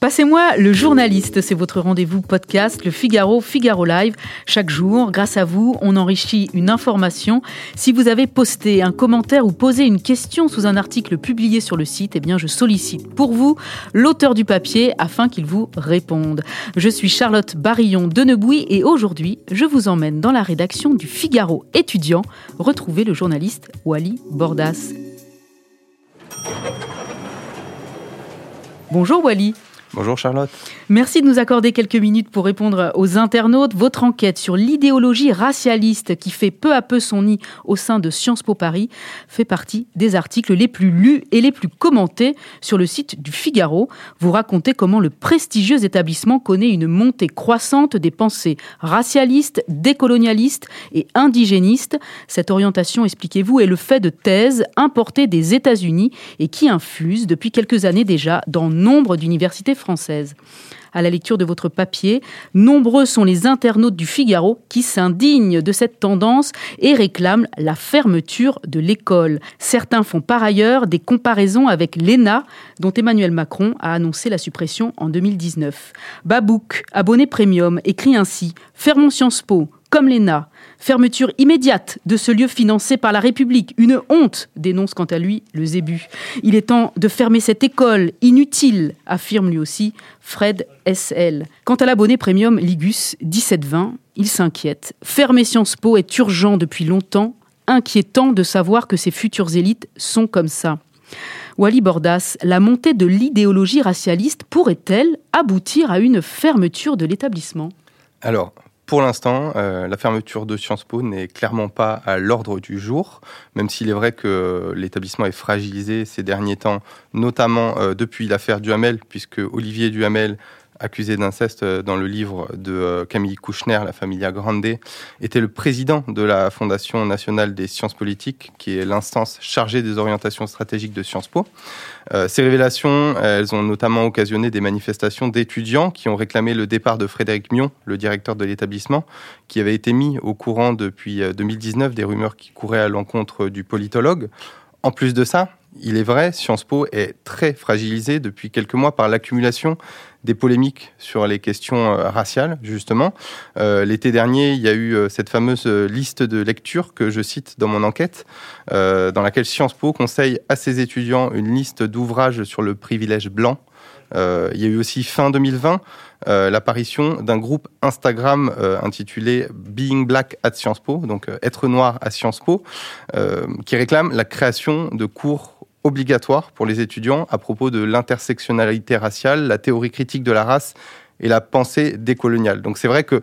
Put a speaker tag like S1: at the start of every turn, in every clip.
S1: Passez-moi le journaliste, c'est votre rendez-vous podcast, le Figaro, Figaro Live. Chaque jour, grâce à vous, on enrichit une information. Si vous avez posté un commentaire ou posé une question sous un article publié sur le site, eh bien, je sollicite pour vous l'auteur du papier afin qu'il vous réponde. Je suis Charlotte Barillon de Nebouy et aujourd'hui, je vous emmène dans la rédaction du Figaro étudiant retrouver le journaliste Wally Bordas. Bonjour Wally.
S2: Bonjour Charlotte.
S1: Merci de nous accorder quelques minutes pour répondre aux internautes. Votre enquête sur l'idéologie racialiste qui fait peu à peu son nid au sein de Sciences Po Paris fait partie des articles les plus lus et les plus commentés sur le site du Figaro. Vous racontez comment le prestigieux établissement connaît une montée croissante des pensées racialistes, décolonialistes et indigénistes. Cette orientation, expliquez-vous, est le fait de thèses importées des États-Unis et qui infuse depuis quelques années déjà dans nombre d'universités française. À la lecture de votre papier, nombreux sont les internautes du Figaro qui s'indignent de cette tendance et réclament la fermeture de l'école. Certains font par ailleurs des comparaisons avec l'ENA, dont Emmanuel Macron a annoncé la suppression en 2019. Babouk, abonné premium, écrit ainsi Fermons Sciences Po, comme l'ENA. Fermeture immédiate de ce lieu financé par la République. Une honte, dénonce quant à lui le Zébu. Il est temps de fermer cette école inutile, affirme lui aussi Fred SL. Quant à l'abonné premium Ligus 1720, il s'inquiète. Fermer Sciences Po est urgent depuis longtemps, inquiétant de savoir que ces futures élites sont comme ça. Wally Bordas, la montée de l'idéologie racialiste pourrait-elle aboutir à une fermeture de l'établissement?
S2: Alors, pour l'instant, euh, la fermeture de Sciences Po n'est clairement pas à l'ordre du jour, même s'il est vrai que l'établissement est fragilisé ces derniers temps, notamment euh, depuis l'affaire Duhamel, puisque Olivier Duhamel accusé d'inceste euh, dans le livre de euh, Camille Kouchner, La Familia Grande, était le président de la Fondation nationale des sciences politiques, qui est l'instance chargée des orientations stratégiques de Sciences Po. Euh, ces révélations, elles ont notamment occasionné des manifestations d'étudiants qui ont réclamé le départ de Frédéric Mion, le directeur de l'établissement, qui avait été mis au courant depuis 2019 des rumeurs qui couraient à l'encontre du politologue. En plus de ça, il est vrai, Sciences Po est très fragilisé depuis quelques mois par l'accumulation des polémiques sur les questions euh, raciales, justement. Euh, l'été dernier, il y a eu euh, cette fameuse liste de lecture que je cite dans mon enquête, dans laquelle Sciences Po conseille à ses étudiants une liste d'ouvrages sur le privilège blanc. Il y a eu aussi fin 2020 l'apparition d'un groupe Instagram intitulé Being Black at Sciences Po, donc être noir à Sciences Po, qui réclame la création de cours obligatoire pour les étudiants à propos de l'intersectionnalité raciale, la théorie critique de la race et la pensée décoloniale. Donc c'est vrai que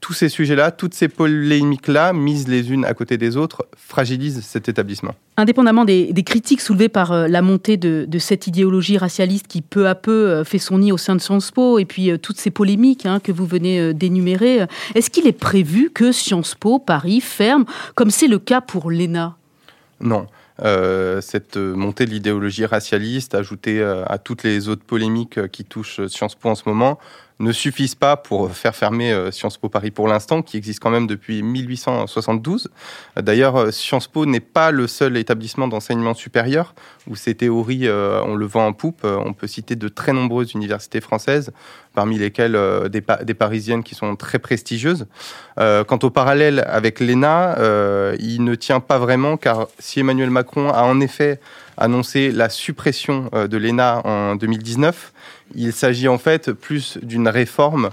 S2: tous ces sujets-là, toutes ces polémiques-là, mises les unes à côté des autres, fragilisent cet établissement.
S1: Indépendamment des, critiques soulevées par euh, la montée de, cette idéologie racialiste qui peu à peu euh, fait son nid au sein de Sciences Po, et puis euh, toutes ces polémiques hein, que vous venez d'énumérer, est-ce qu'il est prévu que Sciences Po, Paris, ferme, comme c'est le cas pour l'ENA?
S2: Non. Euh, cette montée de l'idéologie racialiste, ajoutée euh, à toutes les autres polémiques qui touchent Sciences Po en ce moment, ne suffisent pas pour faire fermer euh, Sciences Po Paris pour l'instant, qui existe quand même depuis 1872. D'ailleurs, euh, Sciences Po n'est pas le seul établissement d'enseignement supérieur où ces théories, euh, on le vend en poupe. On peut citer de très nombreuses universités françaises, parmi lesquelles des, des, parisiennes qui sont très prestigieuses. quant au parallèle avec l'ENA, il ne tient pas vraiment, car si Emmanuel Macron a en effet annoncé la suppression de l'ENA en 2019, il s'agit en fait plus d'une réforme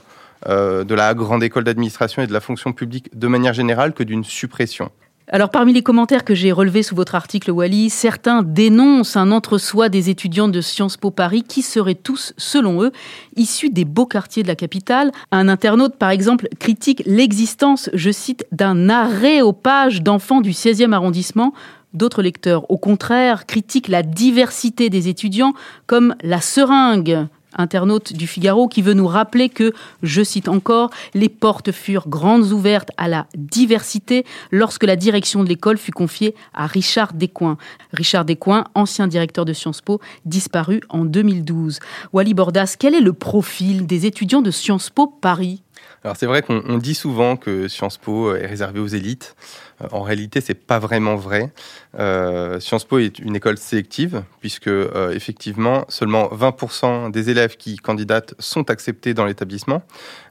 S2: euh, de la grande école d'administration et de la fonction publique de manière générale que d'une suppression.
S1: Alors parmi les commentaires que j'ai relevés sous votre article Wally, certains dénoncent un entre-soi des étudiants de Sciences Po Paris qui seraient tous, selon eux, issus des beaux quartiers de la capitale. Un internaute, par exemple, critique l'existence, je cite, d'un aréopage d'enfants du 16e arrondissement D'autres lecteurs, au contraire, critiquent la diversité des étudiants comme la seringue internaute du Figaro, qui veut nous rappeler que, je cite encore, les portes furent grandes ouvertes à la diversité lorsque la direction de l'école fut confiée à Richard Descoings. Richard Descoings, ancien directeur de Sciences Po, disparu en 2012. Wally Bordas, quel est le profil des étudiants de Sciences Po Paris?
S2: Alors c'est vrai qu'on dit souvent que Sciences Po est réservé aux élites. Euh, en réalité, c'est pas vraiment vrai. Euh, Sciences Po est une école sélective puisque euh, effectivement seulement 20% des élèves qui candidatent sont acceptés dans l'établissement,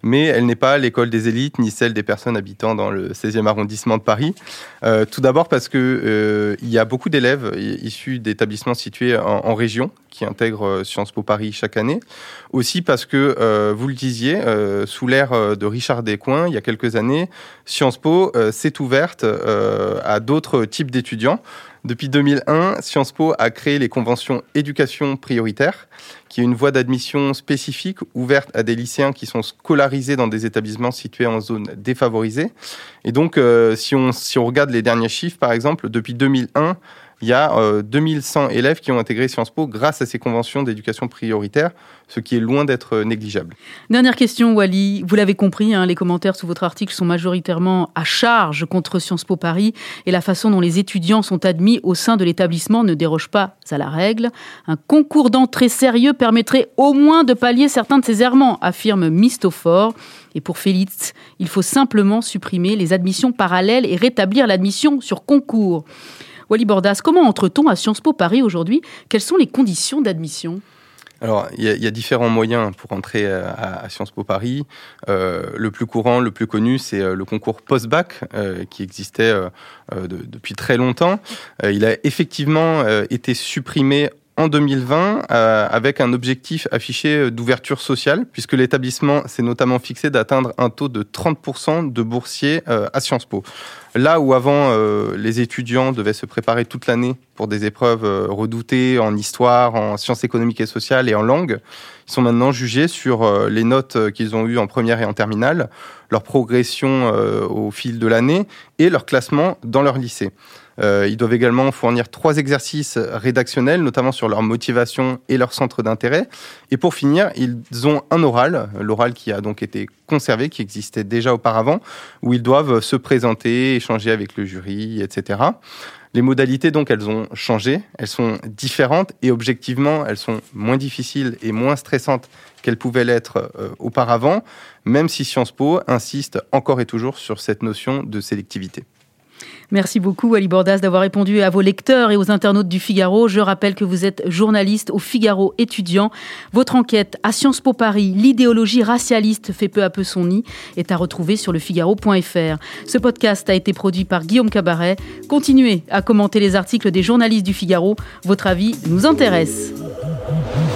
S2: mais elle n'est pas l'école des élites ni celle des personnes habitant dans le 16e arrondissement de Paris. tout d'abord parce que il y a beaucoup d'élèves issus d'établissements situés en, région qui intègrent Sciences Po Paris chaque année. Aussi parce que vous le disiez, sous l'ère Richard Descoings, il y a quelques années, Sciences Po s'est ouverte euh, à d'autres types d'étudiants. Depuis 2001, Sciences Po a créé les conventions éducation prioritaire, qui est une voie d'admission spécifique ouverte à des lycéens qui sont scolarisés dans des établissements situés en zone défavorisée. Et donc, euh, si, on, si on regarde les derniers chiffres, par exemple, depuis 2001, il y a 2100 euh, élèves qui ont intégré Sciences Po grâce à ces conventions d'éducation prioritaire, ce qui est loin d'être euh, négligeable.
S1: Dernière question, Wally. Vous l'avez compris, hein, les commentaires sous votre article sont majoritairement à charge contre Sciences Po Paris et la façon dont les étudiants sont admis au sein de l'établissement ne déroge pas à la règle. Un concours d'entrée sérieux permettrait au moins de pallier certains de ces errements, affirme Mistofort. Et pour Félix, il faut simplement supprimer les admissions parallèles et rétablir l'admission sur concours. Wally Bordas, comment entre-t-on à Sciences Po Paris aujourd'hui? Quelles sont les conditions d'admission?
S2: Alors, il y, a différents moyens pour entrer à, Sciences Po Paris. Euh, le plus courant, le plus connu, c'est euh, le concours post-bac euh, qui existait depuis très longtemps. il a effectivement été supprimé en 2020 avec un objectif affiché d'ouverture sociale, puisque l'établissement s'est notamment fixé d'atteindre un taux de 30% de boursiers à Sciences Po. Là où avant, euh, les étudiants devaient se préparer toute l'année pour des épreuves euh, redoutées en histoire, en sciences économiques et sociales et en langue, ils sont maintenant jugés sur euh, les notes qu'ils ont eues en première et en terminale, leur progression au fil de l'année et leur classement dans leur lycée. Euh, ils doivent également fournir trois exercices rédactionnels, notamment sur leur motivation et leur centre d'intérêt. Et pour finir, ils ont un oral, l'oral qui a donc été conservé, qui existait déjà auparavant, où ils doivent se présenter, échanger avec le jury, etc. Les modalités, donc, elles ont changé, elles sont différentes et objectivement, elles sont moins difficiles et moins stressantes qu'elles pouvaient l'être euh, auparavant, même si Sciences Po insiste encore et toujours sur cette notion de sélectivité.
S1: Merci beaucoup, Ali Bordas, d'avoir répondu à vos lecteurs et aux internautes du Figaro. Je rappelle que vous êtes journaliste au Figaro étudiant. Votre enquête à Sciences Po Paris, l'idéologie racialiste fait peu à peu son nid, est à retrouver sur lefigaro.fr. Ce podcast a été produit par Guillaume Cabaret. Continuez à commenter les articles des journalistes du Figaro. Votre avis nous intéresse.